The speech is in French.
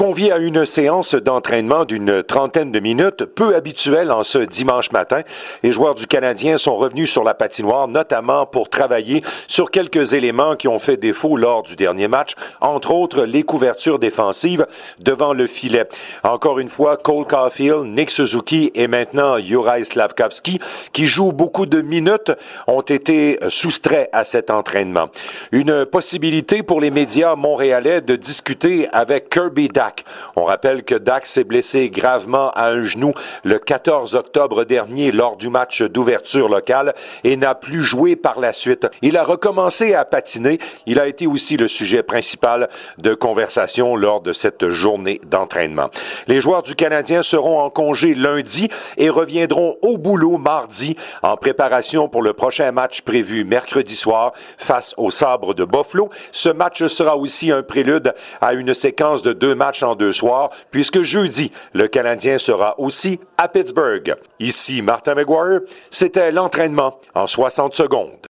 Convié à une séance d'entraînement d'une trentaine de minutes, peu habituelle en ce dimanche matin, les joueurs du Canadien sont revenus sur la patinoire, notamment pour travailler sur quelques éléments qui ont fait défaut lors du dernier match, entre autres les couvertures défensives devant le filet. Encore une fois, Cole Caulfield, Nick Suzuki et maintenant Juraj Slavkovski, qui jouent beaucoup de minutes, ont été soustraits à cet entraînement. Une possibilité pour les médias montréalais de discuter avec Kirby Dack on rappelle que Dax s'est blessé gravement à un genou le 14 octobre dernier lors du match d'ouverture locale et n'a plus joué par la suite. Il a recommencé à patiner. Il a été aussi le sujet principal de conversation lors de cette journée d'entraînement. Les joueurs du Canadien seront en congé lundi et reviendront au boulot mardi en préparation pour le prochain match prévu mercredi soir face au Sabre de Buffalo. Ce match sera aussi un prélude à une séquence de deux matchs en deux soirs, puisque jeudi, le Canadien sera aussi à Pittsburgh. Ici Martin McGuire, c'était l'entraînement en 60 secondes.